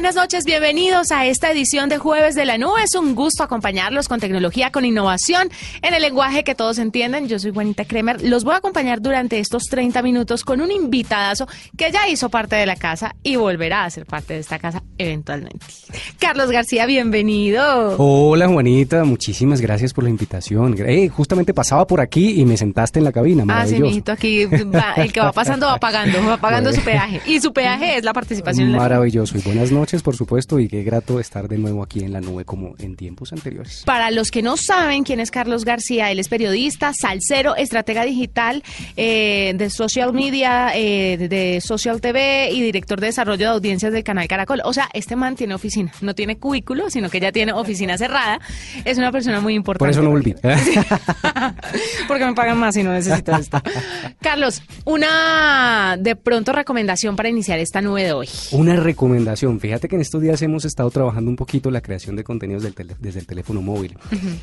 Buenas noches, bienvenidos a esta edición de Jueves de la Nube. Es un gusto acompañarlos con tecnología, con innovación, en el lenguaje que todos entienden. Yo soy Juanita Kremer. Los voy a acompañar durante estos 30 minutos con un invitadazo que ya hizo parte de la casa y volverá a ser parte de esta casa eventualmente. Carlos García, bienvenido. Hola, Juanita, muchísimas gracias por la invitación. Eh, justamente pasaba por aquí y me sentaste en la cabina. Ah, sí, mijito, aquí va, el que va pasando va pagando, va pagando su peaje. Y su peaje es la participación. en la Maravilloso. Y buenas noches, por supuesto, y qué grato estar de nuevo aquí en la nube como en tiempos anteriores. Para los que no saben quién es Carlos García, él es periodista, salsero, estratega digital eh, de social media, eh, de social TV y director de desarrollo de audiencias del canal Caracol. O sea, este man tiene oficina, no tiene cubículo, sino que ya tiene oficina cerrada. Es una persona muy importante. Por eso no volví. Porque me pagan más y no necesito esto. Carlos, una de pronto recomendación para iniciar esta nube de hoy. Una recomendación, fíjate que en estos días hemos estado trabajando un poquito la creación de contenidos desde el teléfono móvil.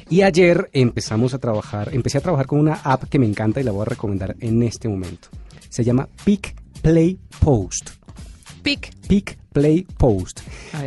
Y ayer empezamos a trabajar, empecé a trabajar con una app que me encanta y la voy a recomendar en este momento. Se llama Pick Play Post. Pick. Pick Play Post.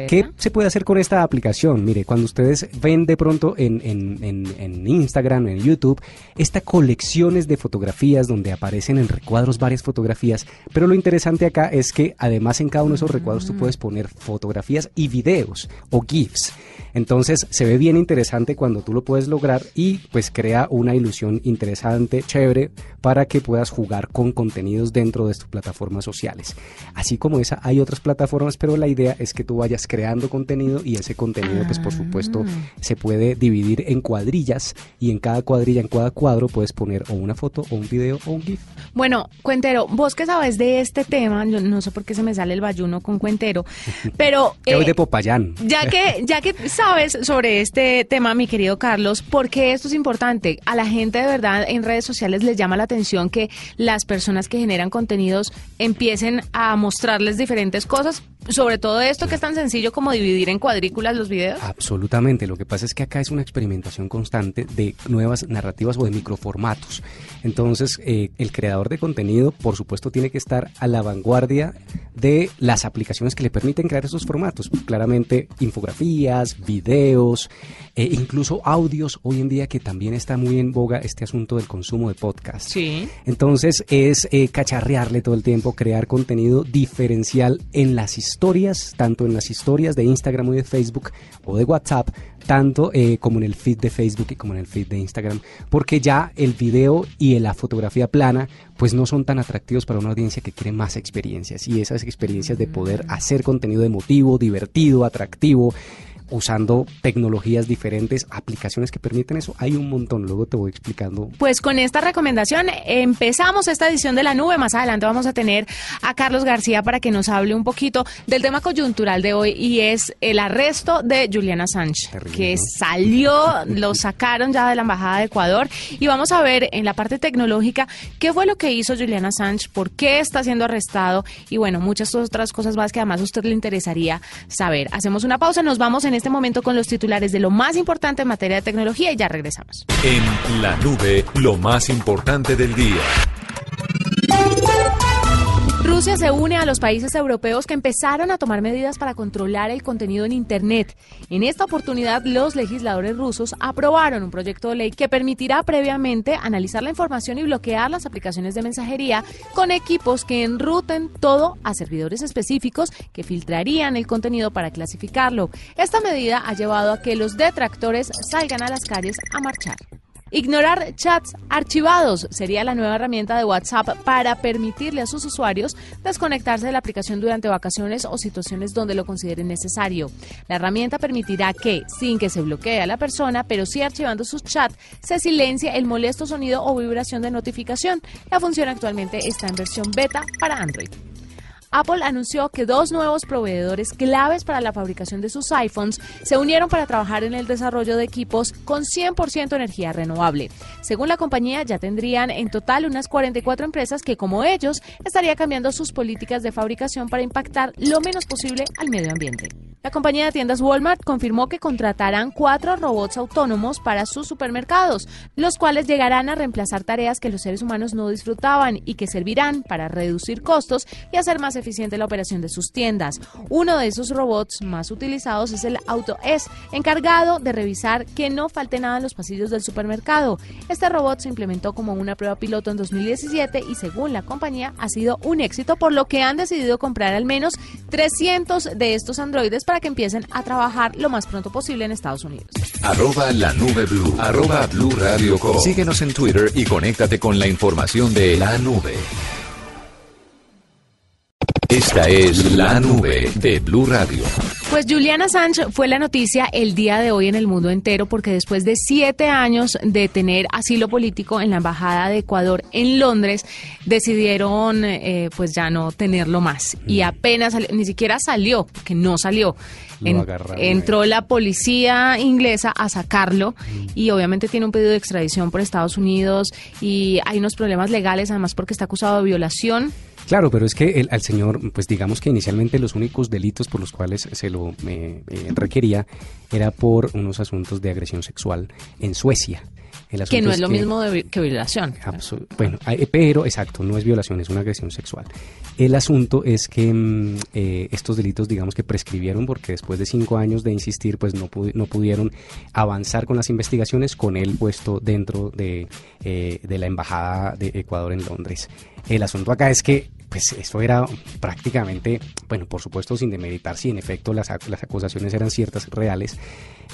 ¿Qué se puede hacer con esta aplicación? Mire, cuando ustedes ven de pronto en, en, Instagram, en YouTube, esta colecciones de fotografías donde aparecen en recuadros varias fotografías, pero lo interesante acá es que además en cada uno de esos recuadros tú puedes poner fotografías y videos o GIFs. Entonces se ve bien interesante cuando tú lo puedes lograr y pues crea una ilusión interesante, chévere, para que puedas jugar con contenidos dentro de tus plataformas sociales. Así como esa, hay otras plataformas pero la idea es que tú vayas creando contenido y ese contenido, pues por supuesto, ah. se puede dividir en cuadrillas y en cada cuadrilla, en cada cuadro, puedes poner o una foto o un video o un GIF. Bueno, Cuentero, vos que sabes de este tema, yo no sé por qué se me sale el bayuno con Cuentero, pero... que de Popayán. Ya que, ya que sabes sobre este tema, mi querido Carlos, ¿por qué esto es importante? A la gente de verdad en redes sociales les llama la atención que las personas que generan contenidos empiecen a mostrarles diferentes cosas, cosas sobre todo esto que es tan sencillo como dividir en cuadrículas los videos? Absolutamente. Lo que pasa es que acá es una experimentación constante de nuevas narrativas o de microformatos. Entonces, eh, el creador de contenido, por supuesto, tiene que estar a la vanguardia de las aplicaciones que le permiten crear esos formatos. Claramente, infografías, videos, e incluso audios. Hoy en día que también está muy en boga este asunto del consumo de podcast. Sí. Entonces, es eh, cacharrearle todo el tiempo, crear contenido diferencial en las historias historias, tanto en las historias de Instagram o de Facebook o de WhatsApp, tanto eh, como en el feed de Facebook y como en el feed de Instagram, porque ya el video y la fotografía plana pues no son tan atractivos para una audiencia que quiere más experiencias. Y esas experiencias de poder hacer contenido emotivo, divertido, atractivo, usando tecnologías diferentes, aplicaciones que permiten eso. Hay un montón, luego te voy explicando. Pues con esta recomendación empezamos esta edición de la nube. Más adelante vamos a tener a Carlos García para que nos hable un poquito del tema coyuntural de hoy y es el arresto de Juliana Sánchez, que salió, lo sacaron ya de la Embajada de Ecuador y vamos a ver en la parte tecnológica qué fue lo que hizo Juliana Sánchez, por qué está siendo arrestado y bueno, muchas otras cosas más que además a usted le interesaría saber. Hacemos una pausa, nos vamos en este momento con los titulares de lo más importante en materia de tecnología y ya regresamos. En la nube, lo más importante del día. Rusia se une a los países europeos que empezaron a tomar medidas para controlar el contenido en Internet. En esta oportunidad, los legisladores rusos aprobaron un proyecto de ley que permitirá previamente analizar la información y bloquear las aplicaciones de mensajería con equipos que enruten todo a servidores específicos que filtrarían el contenido para clasificarlo. Esta medida ha llevado a que los detractores salgan a las calles a marchar. Ignorar chats archivados sería la nueva herramienta de WhatsApp para permitirle a sus usuarios desconectarse de la aplicación durante vacaciones o situaciones donde lo consideren necesario. La herramienta permitirá que, sin que se bloquee a la persona, pero sí archivando sus chats, se silencie el molesto sonido o vibración de notificación. La función actualmente está en versión beta para Android. Apple anunció que dos nuevos proveedores claves para la fabricación de sus iPhones se unieron para trabajar en el desarrollo de equipos con 100% energía renovable. Según la compañía, ya tendrían en total unas 44 empresas que, como ellos, estaría cambiando sus políticas de fabricación para impactar lo menos posible al medio ambiente. La compañía de tiendas Walmart confirmó que contratarán cuatro robots autónomos para sus supermercados, los cuales llegarán a reemplazar tareas que los seres humanos no disfrutaban y que servirán para reducir costos y hacer más eficiente la operación de sus tiendas. Uno de esos robots más utilizados es el Auto S, encargado de revisar que no falte nada en los pasillos del supermercado. Este robot se implementó como una prueba piloto en 2017 y según la compañía ha sido un éxito, por lo que han decidido comprar al menos 300 de estos androides para que empiecen a trabajar lo más pronto posible en Estados Unidos. Arroba la nube blue. Arroba blue radio Síguenos en Twitter y conéctate con la información de la nube. Esta es la nube de Blue Radio. Pues Juliana Sánchez fue la noticia el día de hoy en el mundo entero porque después de siete años de tener asilo político en la Embajada de Ecuador en Londres, decidieron eh, pues ya no tenerlo más. Y mm. apenas, ni siquiera salió, porque no salió. entró la policía inglesa a sacarlo mm. y obviamente tiene un pedido de extradición por Estados Unidos y hay unos problemas legales además porque está acusado de violación Claro, pero es que el, al señor, pues digamos que inicialmente los únicos delitos por los cuales se lo eh, requería era por unos asuntos de agresión sexual en Suecia. que no es, lo mismo que violación. Bueno, pero exacto, no es violación, es una agresión sexual. El asunto es que mm, eh, estos delitos, digamos que prescribieron porque después de cinco años de insistir, pues no, no pudieron avanzar con las investigaciones con él puesto dentro de, eh, de la Embajada de Ecuador en Londres. El asunto acá es que pues esto era prácticamente, bueno, por supuesto sin demeritar si en efecto las, las acusaciones eran ciertas, reales,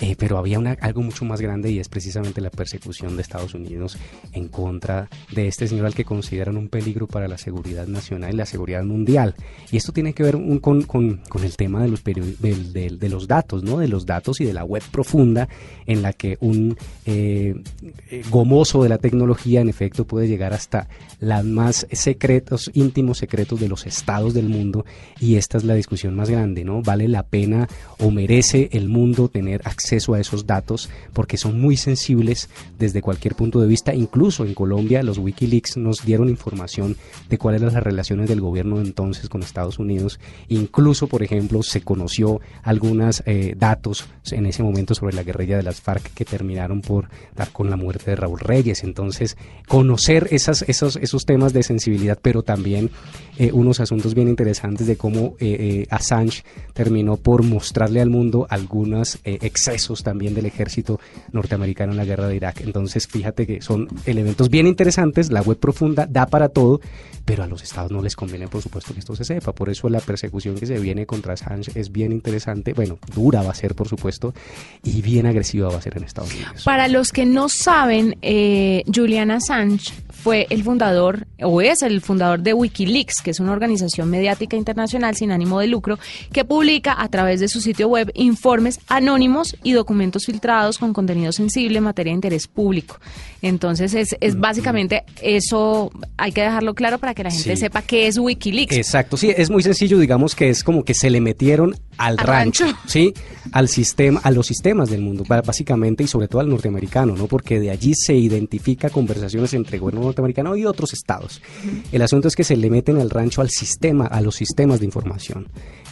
eh, pero había una, algo mucho más grande y es precisamente la persecución de Estados Unidos en contra de este señor al que consideran un peligro para la seguridad nacional y la seguridad mundial. Y esto tiene que ver con, con, el tema de los, de, de, los datos, ¿no? De los datos y de la web profunda en la que un eh, gomoso de la tecnología en efecto puede llegar hasta los más secretos, íntimos secretos de los estados del mundo y esta es la discusión más grande, ¿no? ¿Vale la pena o merece el mundo tener acceso acceso a esos datos porque son muy sensibles desde cualquier punto de vista. Incluso en Colombia los Wikileaks nos dieron información de cuáles eran las relaciones del gobierno entonces con Estados Unidos. Incluso, por ejemplo, se conoció algunos eh, datos en ese momento sobre la guerrilla de las FARC que terminaron por dar con la muerte de Raúl Reyes. Entonces, conocer esas, esos, esos temas de sensibilidad, pero también eh, unos asuntos bien interesantes de cómo eh, Assange terminó por mostrarle al mundo algunas excesos también del ejército norteamericano en la guerra de Irak. Entonces, fíjate que son elementos bien interesantes, la web profunda da para todo, pero a los estados no les conviene, por supuesto, que esto se sepa. Por eso la persecución que se viene contra Assange es bien interesante, bueno, dura va a ser, por supuesto, y bien agresiva va a ser en Estados Unidos. Para los que no saben, eh, Julian Assange fue el fundador, o es el fundador de Wikileaks, que es una organización mediática internacional sin ánimo de lucro, que publica a través de su sitio web informes anónimos y documentos filtrados con contenido sensible en materia de interés público. Entonces, es, es básicamente eso, hay que dejarlo claro para que la gente sepa qué es Wikileaks. Exacto, sí, es muy sencillo, digamos que es como que se le metieron al, rancho, ¿sí? Al sistema, a los sistemas del mundo, básicamente, y sobre todo al norteamericano, ¿no? Porque de allí se identifica conversaciones entre gobierno norteamericano y otros estados. El asunto es que se le meten al rancho al sistema, a los sistemas de información.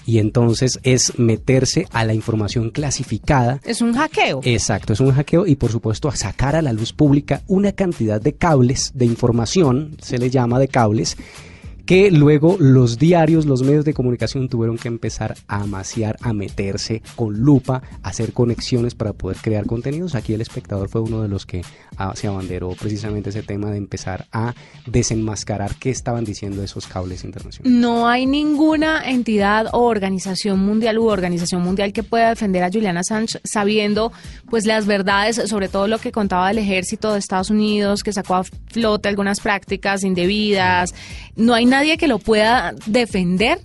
Y entonces es meterse a la información clasificada. Es un hackeo. Exacto, es un hackeo y por supuesto a sacar a la luz pública una cantidad de cables de información, se le llama de cables, que luego los diarios, los medios de comunicación tuvieron que empezar a amaciar, a meterse con lupa, a hacer conexiones para poder crear contenidos. Aquí el espectador fue uno de los que ah, se abanderó precisamente ese tema de empezar a desenmascarar qué estaban diciendo esos cables internacionales. No hay ninguna entidad o organización mundial u organización mundial que pueda defender a Juliana Assange sabiendo pues las verdades sobre todo lo que contaba el ejército de Estados Unidos que sacó a flote algunas prácticas indebidas. No hay nadie que lo pueda defender.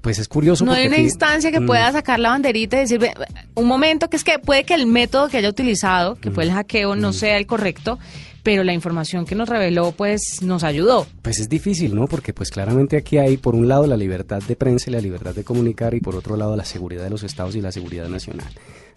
Pues es curioso. No hay una instancia que mm. pueda sacar la banderita y decir, un momento, que es que puede que el método que haya utilizado, que fue el mm. hackeo, no mm. sea el correcto, pero la información que nos reveló pues nos ayudó. Pues es difícil, ¿no? Porque pues claramente aquí hay por un lado la libertad de prensa y la libertad de comunicar y por otro lado la seguridad de los estados y la seguridad nacional.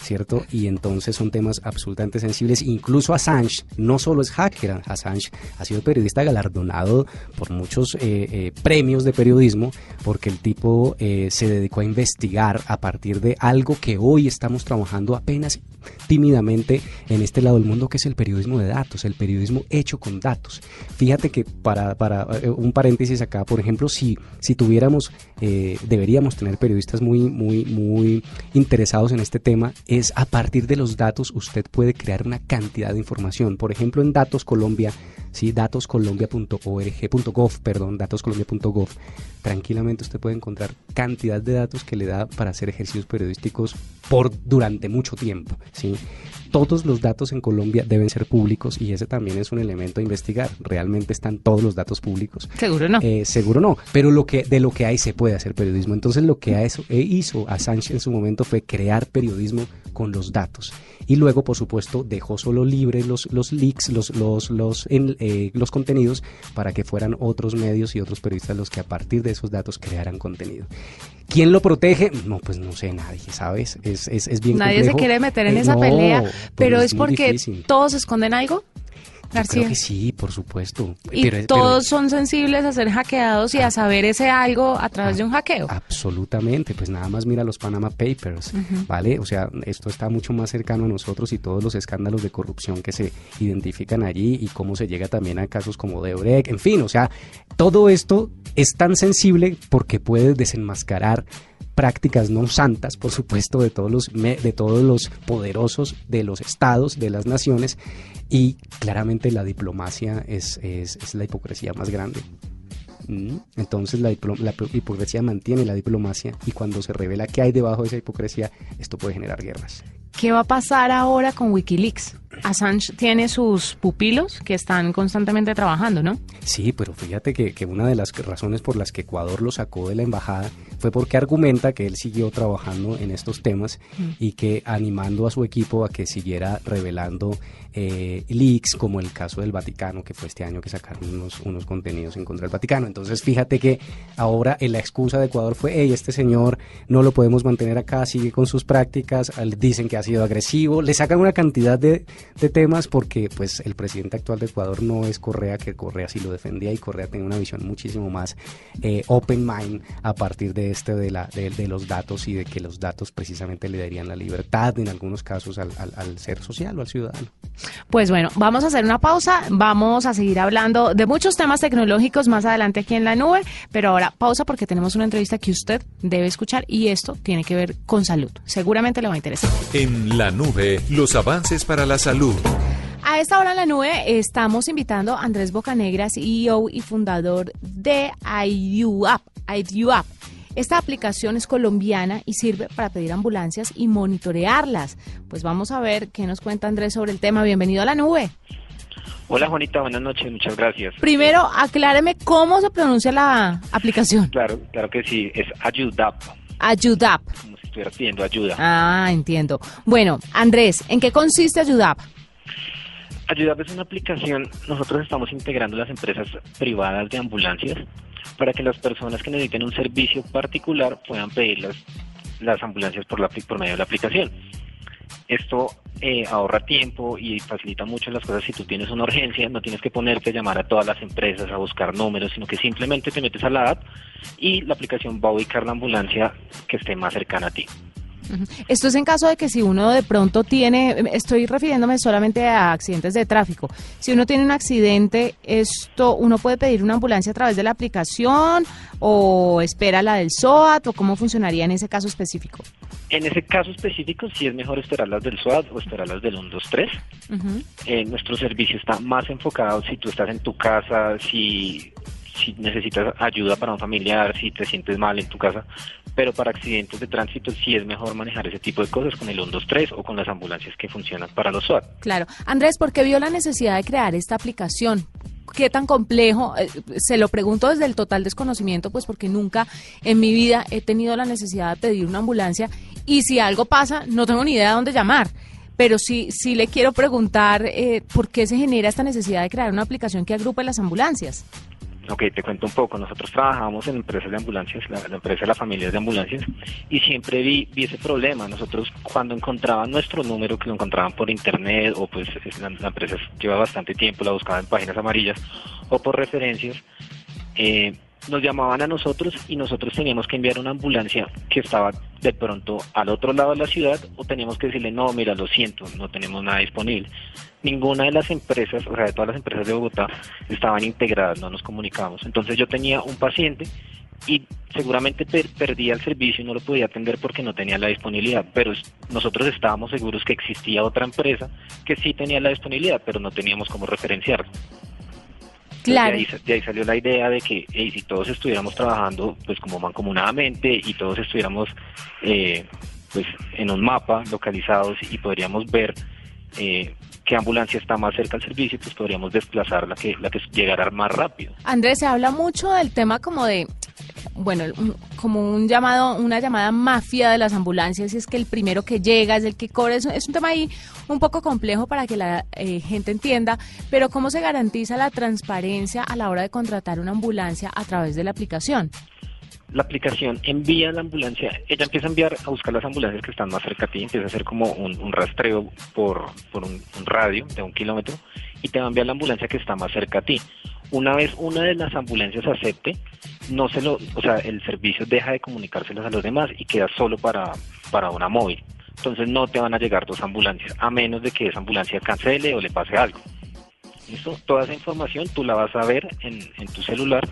¿Cierto? Y entonces son temas absolutamente sensibles. Incluso Assange no solo es hacker, Assange ha sido periodista galardonado por muchos eh, eh, premios de periodismo porque el tipo eh, se dedicó a investigar a partir de algo que hoy estamos trabajando apenas tímidamente en este lado del mundo que es el periodismo de datos, el periodismo hecho con datos. Fíjate que para, para un paréntesis acá, por ejemplo, si, si tuviéramos, deberíamos tener periodistas muy, muy, muy interesados en este tema, es a partir de los datos usted puede crear una cantidad de información. Por ejemplo, en Datos Colombia, ¿sí? datoscolombia.org.gov, perdón, datoscolombia.gov, tranquilamente usted puede encontrar cantidad de datos que le da para hacer ejercicios periodísticos por durante mucho tiempo, ¿sí? Todos los datos en Colombia deben ser públicos y ese también es un elemento a investigar. ¿Realmente están todos los datos públicos? Seguro no. Eh, seguro no, pero lo que, de lo que hay se puede hacer periodismo. Entonces lo que hizo, eh, hizo Assange en su momento fue crear periodismo con los datos. Y luego, por supuesto, dejó solo libre los, los leaks, los, los, los, eh, los contenidos para que fueran otros medios y otros periodistas los que a partir de esos datos crearan contenido. ¿Quién lo protege? No, pues no sé, nadie, ¿sabes? Es, es, es bien Nadie se quiere meter en esa pelea, pero es, porque todos esconden algo. García. creo que sí, por supuesto. Y todos son sensibles a ser hackeados y a saber ese algo a través de un hackeo. Absolutamente, pues nada más mira los Panama Papers, ¿vale? O sea, esto está mucho más cercano a nosotros y todos los escándalos de corrupción que se identifican allí y cómo se llega también a casos como de Oreck, en fin, o sea, todo esto es tan sensible porque puede desenmascarar prácticas no santas, por supuesto, de todos los, de todos los poderosos de los estados, de las naciones, y claramente la diplomacia es, es, la hipocresía más grande. Mm, entonces la, la, hipocresía mantiene la diplomacia y cuando se revela qué hay debajo de esa hipocresía, esto puede generar guerras. ¿Qué va a pasar ahora con Wikileaks? Assange tiene sus pupilos que están constantemente trabajando, ¿no? Sí, pero fíjate que, que, una de las razones por las que Ecuador lo sacó de la embajada fue porque argumenta que él siguió trabajando en estos temas mm. y que animando a su equipo a que siguiera revelando eh, leaks, como el caso del Vaticano, que fue este año que sacaron unos, unos contenidos en contra del Vaticano. Entonces, fíjate que ahora la excusa de Ecuador fue, hey, este señor no lo podemos mantener acá, sigue con sus prácticas, dicen que ha sido agresivo, le sacan una cantidad de, de temas porque pues el presidente actual de Ecuador no es Correa, que Correa sí lo defendía y Correa tenía una visión muchísimo más eh, open mind a partir de este de, la, de, los datos y de que los datos precisamente le darían la libertad en algunos casos al, al ser social o al ciudadano. Pues bueno, vamos a hacer una pausa, vamos a seguir hablando de muchos temas tecnológicos más adelante aquí en la nube, pero ahora pausa porque tenemos una entrevista que usted debe escuchar y esto tiene que ver con salud. Seguramente le va a interesar. En la nube, los avances para la salud. A esta hora en la nube estamos invitando a Andrés Bocanegra, CEO y fundador de IUAP. IUAP. Esta aplicación es colombiana y sirve para pedir ambulancias y monitorearlas. Pues vamos a ver qué nos cuenta Andrés sobre el tema. Bienvenido a la nube. Hola Juanita, buenas noches, muchas gracias. Primero, acláreme cómo se pronuncia la aplicación. Claro, claro que sí, es Ayudap. Ayudap. Estuviera pidiendo ayuda. Ah, entiendo. Bueno, Andrés, ¿en qué consiste Ayudap? Ayudap es una aplicación, nosotros estamos integrando las empresas privadas de ambulancias para que las personas que necesiten un servicio particular puedan pedir las, ambulancias por, la, por medio de la aplicación. Esto eh, ahorra tiempo y facilita mucho las cosas si tú tienes una urgencia, no tienes que ponerte a llamar a todas las empresas a buscar números, sino que simplemente te metes a la app y la aplicación va a ubicar la ambulancia que esté más cercana a ti. Esto es en caso de que si uno de pronto tiene, estoy refiriéndome solamente a accidentes de tráfico, si uno tiene un accidente, esto uno puede pedir una ambulancia a través de la aplicación o espera la del SOAT o cómo funcionaría en ese caso específico. En ese caso específico sí es mejor esperar las del SOAT o esperar las del 123. Eh, nuestro servicio está más enfocado si tú estás en tu casa, si si necesitas ayuda para un familiar, si te sientes mal en tu casa, pero para accidentes de tránsito sí es mejor manejar ese tipo de cosas con el 123 o con las ambulancias que funcionan para los SWAT. Claro. Andrés, ¿por qué vio la necesidad de crear esta aplicación? ¿Qué tan complejo? Eh, se lo pregunto desde el total desconocimiento, pues porque nunca en mi vida he tenido la necesidad de pedir una ambulancia y si algo pasa, no tengo ni idea de dónde llamar. pero sí, sí le quiero preguntar eh, por qué se genera esta necesidad de crear una aplicación que agrupe las ambulancias. Ok, te cuento un poco. Nosotros trabajamos en empresas de ambulancias, la, empresa de las familias de ambulancias, y siempre vi, vi, ese problema. Nosotros cuando encontraban nuestro número, que lo encontraban por internet, o pues la, la empresa lleva bastante tiempo, la buscaban en páginas amarillas, o por referencias, eh, nos llamaban a nosotros y nosotros teníamos que enviar una ambulancia que estaba de pronto al otro lado de la ciudad o teníamos que decirle, no, mira, lo siento, no tenemos nada disponible. Ninguna de las empresas, o sea, de todas las empresas de Bogotá, estaban integradas, no nos comunicábamos. Entonces yo tenía un paciente y seguramente perdía el servicio y no lo podía atender porque no tenía la disponibilidad, pero nosotros estábamos seguros que existía otra empresa que sí tenía la disponibilidad, pero no teníamos cómo referenciarlo. Claro. De ahí, salió la idea de que si todos estuviéramos trabajando pues como mancomunadamente y todos estuviéramos eh, pues en un mapa localizados y podríamos ver eh, qué ambulancia está más cerca al servicio, pues podríamos desplazar la que, la que llegara más rápido. Andrés, se habla mucho del tema como de bueno, como un llamado, una llamada mafia de las ambulancias, y es que el primero que llega es el que cobra. Es, un tema ahí un poco complejo para que la eh, gente entienda, pero ¿cómo se garantiza la transparencia a la hora de contratar una ambulancia a través de la aplicación? La aplicación envía la ambulancia, ella empieza a enviar a buscar las ambulancias que están más cerca a ti, empieza a hacer como un, rastreo por, un, un radio de un kilómetro y te va a enviar la ambulancia que está más cerca a ti. Una vez una de las ambulancias acepte, no se lo, o sea, el servicio deja de comunicárselas a los demás y queda solo para, para una móvil. Entonces no te van a llegar dos ambulancias, a menos de que esa ambulancia cancele o le pase algo. ¿Listo? Toda esa información tú la vas a ver en, en tu celular,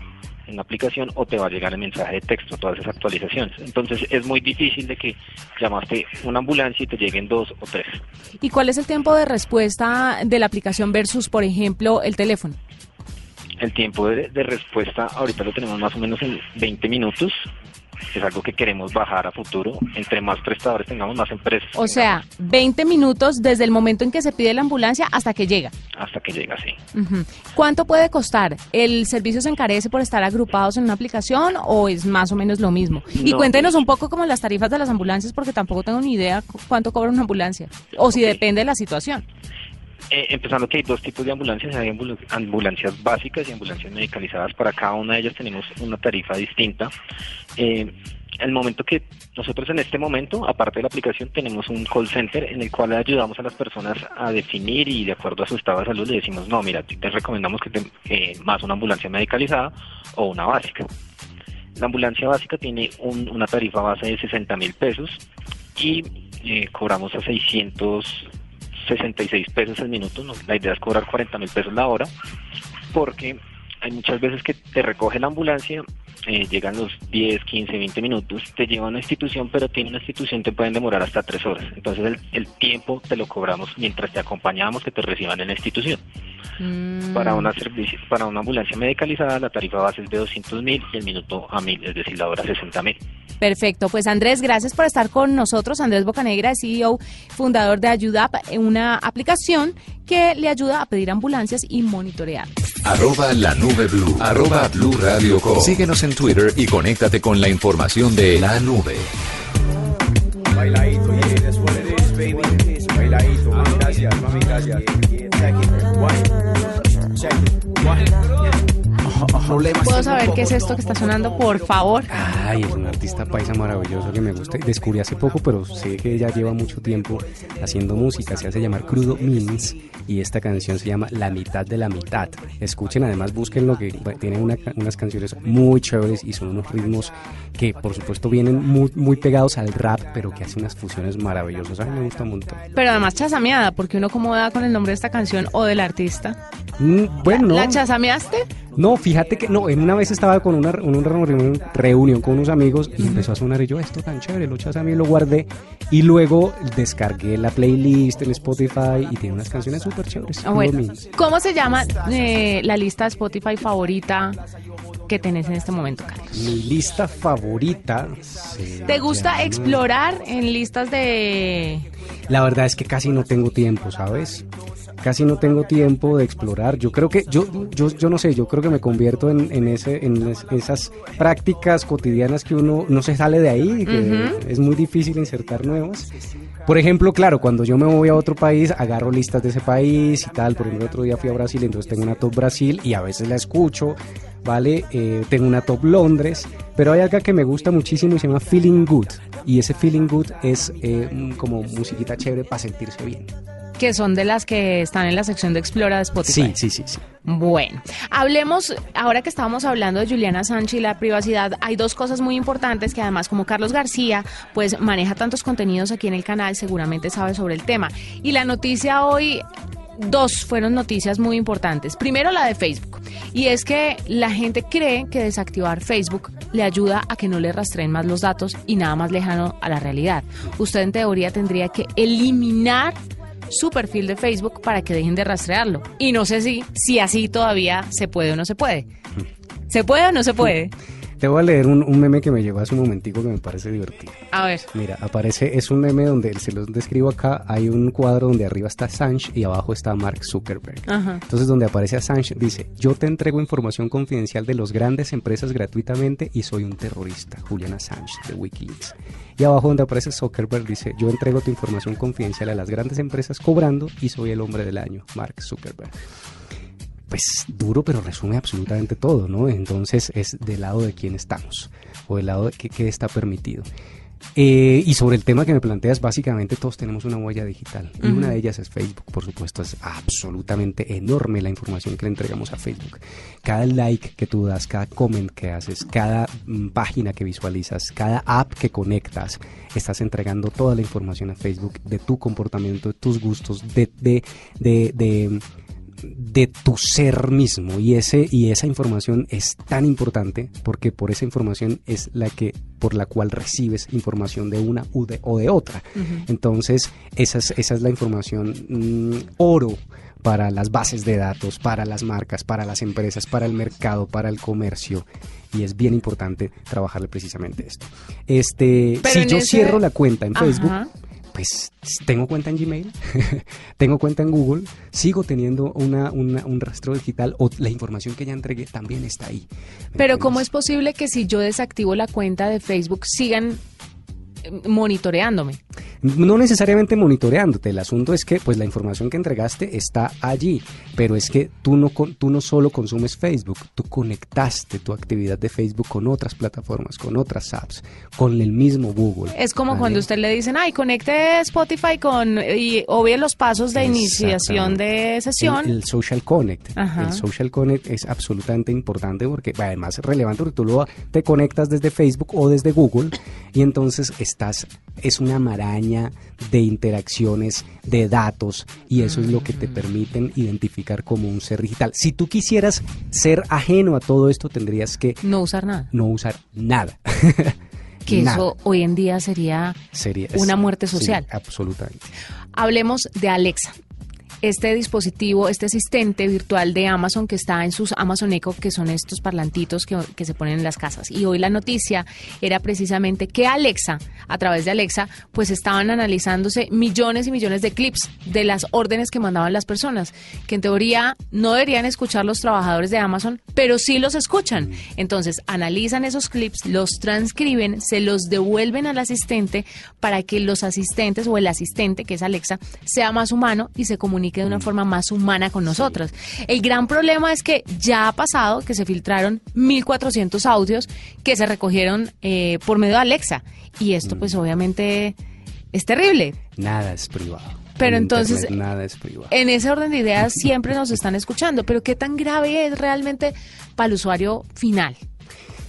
en la aplicación, o te va a llegar el mensaje de texto, todas esas actualizaciones. Entonces es muy difícil de que llamaste una ambulancia y te lleguen dos o tres. ¿Y cuál es el tiempo de respuesta de la aplicación versus, por ejemplo, el teléfono? El tiempo de, respuesta ahorita lo tenemos más o menos en 20 minutos. Es algo que queremos bajar a futuro. Entre más prestadores tengamos, más empresas. O sea, 20 minutos desde el momento en que se pide la ambulancia hasta que llega. Hasta que llega, sí. ¿Cuánto puede costar? ¿El servicio se encarece por estar agrupados en una aplicación o es más o menos lo mismo? Y cuéntenos un poco como las tarifas de las ambulancias porque tampoco tengo ni idea cuánto cobra una ambulancia o si depende de la situación. Eh, empezando que hay dos tipos de ambulancias, hay ambulancias básicas y ambulancias medicalizadas. Para cada una de ellas tenemos una tarifa distinta. Eh, el momento que nosotros en este momento, aparte de la aplicación, tenemos un call center en el cual ayudamos a las personas a definir y de acuerdo a su estado de salud le decimos, no, mira, te recomendamos que te, más una ambulancia medicalizada o una básica. La ambulancia básica tiene una tarifa base de 60 mil pesos y eh, cobramos a 600 66 pesos el minuto, la idea es cobrar 40 mil pesos la hora, porque hay muchas veces que te recoge la ambulancia, eh, llegan los 10, 15, 20 minutos, te lleva a una institución, pero tiene una institución, te pueden demorar hasta 3 horas. Entonces el, tiempo te lo cobramos mientras te acompañamos que te reciban en la institución. Mm. Para una servicio, para una ambulancia medicalizada la tarifa base es de 200 mil y el minuto a mil, es decir, la hora 60 mil. Perfecto, pues Andrés, gracias por estar con nosotros. Andrés Bocanegra, CEO, fundador de Ayudap, una aplicación que le ayuda a pedir ambulancias y monitorear. Arroba la nube blue, arroba blue radio Síguenos en Twitter y conéctate con la información de la nube. ¿Puedo saber qué es esto que está sonando, por favor? Ay, es un artista paisa maravilloso que me gusta. Descubrí hace poco, pero sé que ella lleva mucho tiempo haciendo música. Se hace llamar Crudo Means y esta canción se llama La mitad de la mitad. Escuchen, además, busquen lo que tiene unas canciones muy chéveres y son unos ritmos que, por supuesto, vienen muy, muy pegados al rap, pero que hacen unas fusiones maravillosas. A mí me gusta un montón. Pero además chasameada, porque uno cómo da con el nombre de esta canción o del artista. Mm, bueno, ¿La, ¿La chasameaste? No, fíjate que no, en una vez estaba con una, una reunión, con unos amigos y empezó a sonar y yo, esto tan chévere, lo mí lo guardé y luego descargué la playlist en Spotify y tiene unas canciones súper chéveres. Ah, ¿Cómo se llama eh, la lista de Spotify favorita que tenés en este momento, Carlos? Mi lista favorita. ¿Te gusta explorar en listas de...? La verdad es que casi no tengo tiempo, ¿sabes? casi no tengo tiempo de explorar. Yo creo que, yo, yo, yo no sé, yo creo que me convierto en, en, ese, en esas prácticas cotidianas que uno no se sale de ahí, que es muy difícil insertar nuevas. Por ejemplo, claro, cuando yo me voy a otro país, agarro listas de ese país y tal. Por ejemplo, el otro día fui a Brasil, entonces tengo una top Brasil y a veces la escucho, ¿vale? Eh, tengo una top Londres, pero hay algo que me gusta muchísimo y se llama Feeling Good. Y ese Feeling Good es eh, como musiquita chévere para sentirse bien que son de las que están en la sección de Explora de Spotify. Sí, sí, sí, sí. Bueno, hablemos, ahora que estábamos hablando de Juliana Sánchez y la privacidad, hay dos cosas muy importantes que además como Carlos García, pues maneja tantos contenidos aquí en el canal, seguramente sabe sobre el tema. Y la noticia hoy dos fueron noticias muy importantes. Primero la de Facebook. Y es que la gente cree que desactivar Facebook le ayuda a que no le rastreen más los datos y nada más lejano a la realidad. Usted en teoría tendría que eliminar su perfil de Facebook para que dejen de rastrearlo. Y no sé si, si así todavía se puede o no se puede. ¿Se puede o no se puede? Te voy a leer un, meme que me llegó hace un momentico que me parece divertido. A ver. Mira, aparece, es un meme donde, se los describo acá, hay un cuadro donde arriba está Assange y abajo está Mark Zuckerberg. Entonces donde aparece Assange dice, yo te entrego información confidencial de las grandes empresas gratuitamente y soy un terrorista, Julian Assange de Wikileaks. Y abajo donde aparece Zuckerberg dice, yo entrego tu información confidencial a las grandes empresas cobrando y soy el hombre del año, Mark Zuckerberg pues duro, pero resume absolutamente todo, ¿no? Entonces es del lado de quién estamos o del lado de qué, está permitido. Eh, y sobre el tema que me planteas, básicamente todos tenemos una huella digital y una de ellas es Facebook, por supuesto, es absolutamente enorme la información que le entregamos a Facebook. Cada like que tú das, cada comment que haces, cada mm, página que visualizas, cada app que conectas, estás entregando toda la información a Facebook de tu comportamiento, de tus gustos, de, de, de de tu ser mismo. Y ese y esa información es tan importante porque por esa información es la que por la cual recibes información de una o de, o de otra. Entonces esa es, esa es la información mm, oro para las bases de datos para las marcas para las empresas para el mercado para el comercio. Y es bien importante trabajarle precisamente esto. Este si yo cierro la cuenta en Facebook pues tengo cuenta en Gmail, tengo cuenta en Google, sigo teniendo una, un rastro digital o la información que ya entregué también está ahí. Pero ¿cómo es posible que si yo desactivo la cuenta de Facebook sigan monitoreándome. No necesariamente monitoreándote, el asunto es que pues la información que entregaste está allí, pero es que tú no, tú no solo consumes Facebook, tú conectaste tu actividad de Facebook con otras plataformas, con otras apps, con el mismo Google. Es como cuando usted le dicen, ay, conecte Spotify con y obvie los pasos de iniciación de sesión. El, Social Connect. El Social Connect es absolutamente importante porque además es relevante porque tú lo, te conectas desde Facebook o desde Google y entonces estás, es una maraña de interacciones, de datos, y eso es lo que te permiten identificar como un ser digital. Si tú quisieras ser ajeno a todo esto, tendrías que... No usar nada. No usar nada. que eso hoy en día sería, sería una muerte social. absolutamente. Hablemos de Alexa este dispositivo, este asistente virtual de Amazon que está en sus Amazon Echo, que son estos parlantitos que, se ponen en las casas. Y hoy la noticia era precisamente que Alexa, a través de Alexa, pues estaban analizándose millones y millones de clips de las órdenes que mandaban las personas, que en teoría no deberían escuchar los trabajadores de Amazon, pero sí los escuchan. Entonces, analizan esos clips, los transcriben, se los devuelven al asistente para que los asistentes o el asistente, que es Alexa, sea más humano y se comunique de una mm. forma más humana con nosotros. El gran problema es que ya ha pasado que se filtraron 1.400 audios que se recogieron eh, por medio de Alexa. Y esto pues mm. obviamente es terrible. Nada es privado. Pero entonces, nada es privado. en ese orden de ideas siempre nos están escuchando, pero ¿qué tan grave es realmente para el usuario final?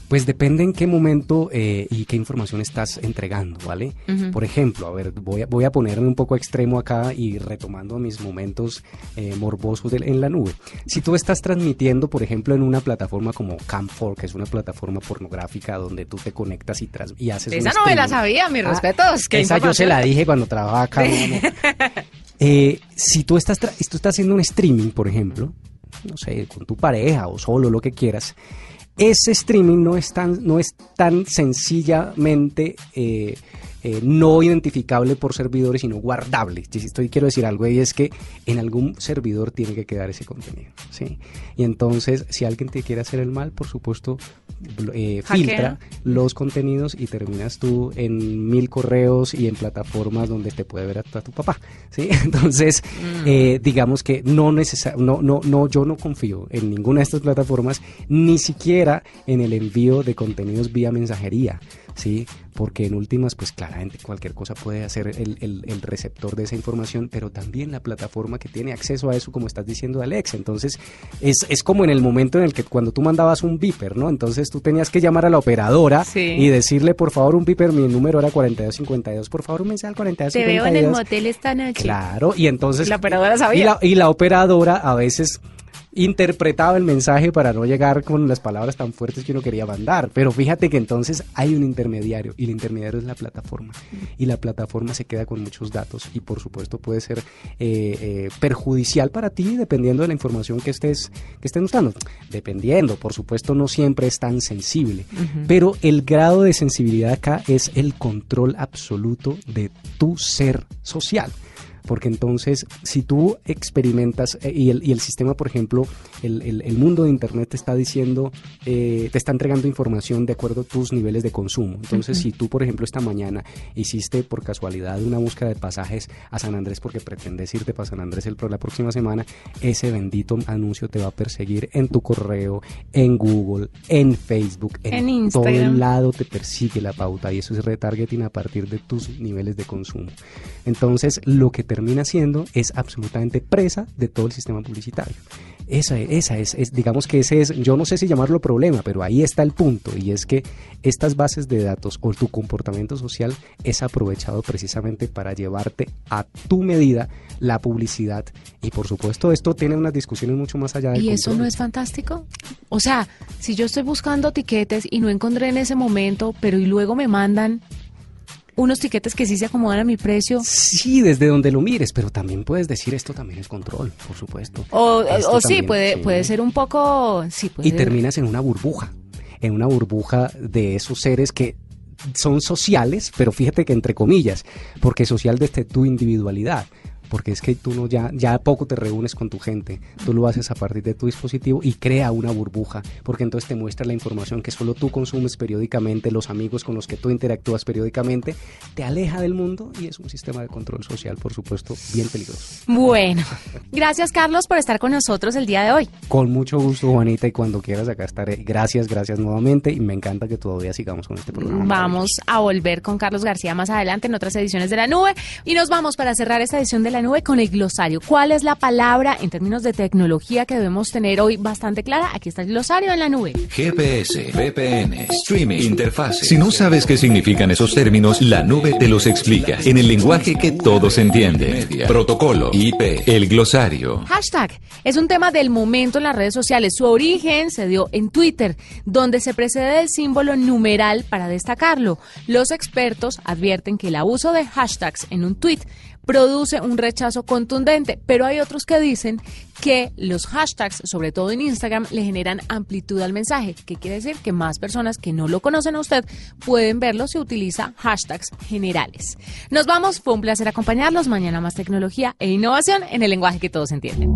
Pues depende en qué momento eh, y qué información estás entregando, ¿vale? Por ejemplo, a ver, voy a, voy a ponerme un poco extremo acá y retomando mis momentos eh, morbosos en la nube. Si tú estás transmitiendo, por ejemplo, en una plataforma como Camp4, que es una plataforma pornográfica donde tú te conectas y, y haces Esa no me la sabía, mis ah, respetos. esa yo se la dije cuando trabajaba acá. Eh, si tú estás, tú estás haciendo un streaming, por ejemplo, no sé, con tu pareja o solo, lo que quieras, ese streaming no es tan, no es tan sencillamente eh, eh, no identificable por servidores, sino guardable. Estoy quiero decir algo y es que en algún servidor tiene que quedar ese contenido, ¿sí? Y entonces, si alguien te quiere hacer el mal, por supuesto, eh, filtra los contenidos y terminas tú en mil correos y en plataformas donde te puede ver a, tu papá, ¿sí? Entonces, mm. eh, digamos que no, no, no, no, yo no confío en ninguna de estas plataformas, ni siquiera en el envío de contenidos vía mensajería. ¿Sí? Porque en últimas, pues claramente cualquier cosa puede hacer el, el, receptor de esa información, pero también la plataforma que tiene acceso a eso, como estás diciendo, Alex. Entonces, es, es como en el momento en el que cuando tú mandabas un beeper, ¿no? Entonces tú tenías que llamar a la operadora y decirle, por favor, un beeper, mi número era 4252, por favor, un mensaje al 4252. Te veo en el motel esta noche. Claro, y entonces... La operadora sabía. y la operadora a veces interpretaba el mensaje para no llegar con las palabras tan fuertes que uno quería mandar. Pero fíjate que entonces hay un intermediario y el intermediario es la plataforma. Y la plataforma se queda con muchos datos y por supuesto puede ser eh, eh, perjudicial para ti dependiendo de la información que estés, que estés usando. Dependiendo, por supuesto no siempre es tan sensible. Pero el grado de sensibilidad acá es el control absoluto de tu ser social porque entonces si tú experimentas eh, y, el, y, el, sistema, por ejemplo, el, el, mundo de Internet te está diciendo, eh, te está entregando información de acuerdo a tus niveles de consumo. Entonces, si tú, por ejemplo, esta mañana hiciste por casualidad una búsqueda de pasajes a San Andrés porque pretendes irte para San Andrés el, la próxima semana, ese bendito anuncio te va a perseguir en tu correo, en Google, en Facebook, en, en todo el lado te persigue la pauta y eso es retargeting a partir de tus niveles de consumo. Entonces, lo que termina siendo es absolutamente presa de todo el sistema publicitario. Esa, esa es, digamos que ese es, yo no sé si llamarlo problema, pero ahí está el punto, y es que estas bases de datos o tu comportamiento social es aprovechado precisamente para llevarte a tu medida la publicidad. Y por supuesto, esto tiene unas discusiones mucho más allá de. ¿Y eso no es fantástico? O sea, si yo estoy buscando tiquetes y no encontré en ese momento, pero y luego me mandan unos tiquetes que sí se acomodan a mi precio. Sí, desde donde lo mires, pero también puedes decir esto también es control, por supuesto. O, sí, puede, puede ser un poco... Sí, Y terminas en una burbuja, en una burbuja de esos seres que son sociales, pero fíjate que entre comillas, porque social desde tu individualidad porque es que tú no ya, ya poco te reúnes con tu gente, tú lo haces a partir de tu dispositivo y crea una burbuja, porque entonces te muestra la información que solo tú consumes periódicamente, los amigos con los que tú interactúas periódicamente, te aleja del mundo y es un sistema de control social, por supuesto, bien peligroso. Bueno, gracias Carlos por estar con nosotros el día de hoy. Con mucho gusto, Juanita, y cuando quieras acá estaré. Gracias, gracias nuevamente y me encanta que todavía sigamos con este programa. Vamos a volver con Carlos García más adelante en otras ediciones de la nube y nos vamos para cerrar esta edición de la nube con el glosario. ¿Cuál es la palabra en términos de tecnología que debemos tener hoy bastante clara? Aquí está el glosario en la nube. GPS, VPN, streaming, interfaz. Si no sabes qué significan esos términos, la nube te los explica en el lenguaje que todos entienden. Protocolo, IP, el glosario. Hashtag es un tema del momento en las redes sociales. Su origen se dio en Twitter, donde se precede del símbolo numeral para destacarlo. Los expertos advierten que el abuso de hashtags en un tweet produce un rechazo contundente, pero hay otros que dicen que los hashtags, sobre todo en Instagram, le generan amplitud al mensaje, que quiere decir que más personas que no lo conocen a usted pueden verlo si utiliza hashtags generales. Nos vamos, fue un placer acompañarlos. Mañana más tecnología e innovación en el lenguaje que todos entienden.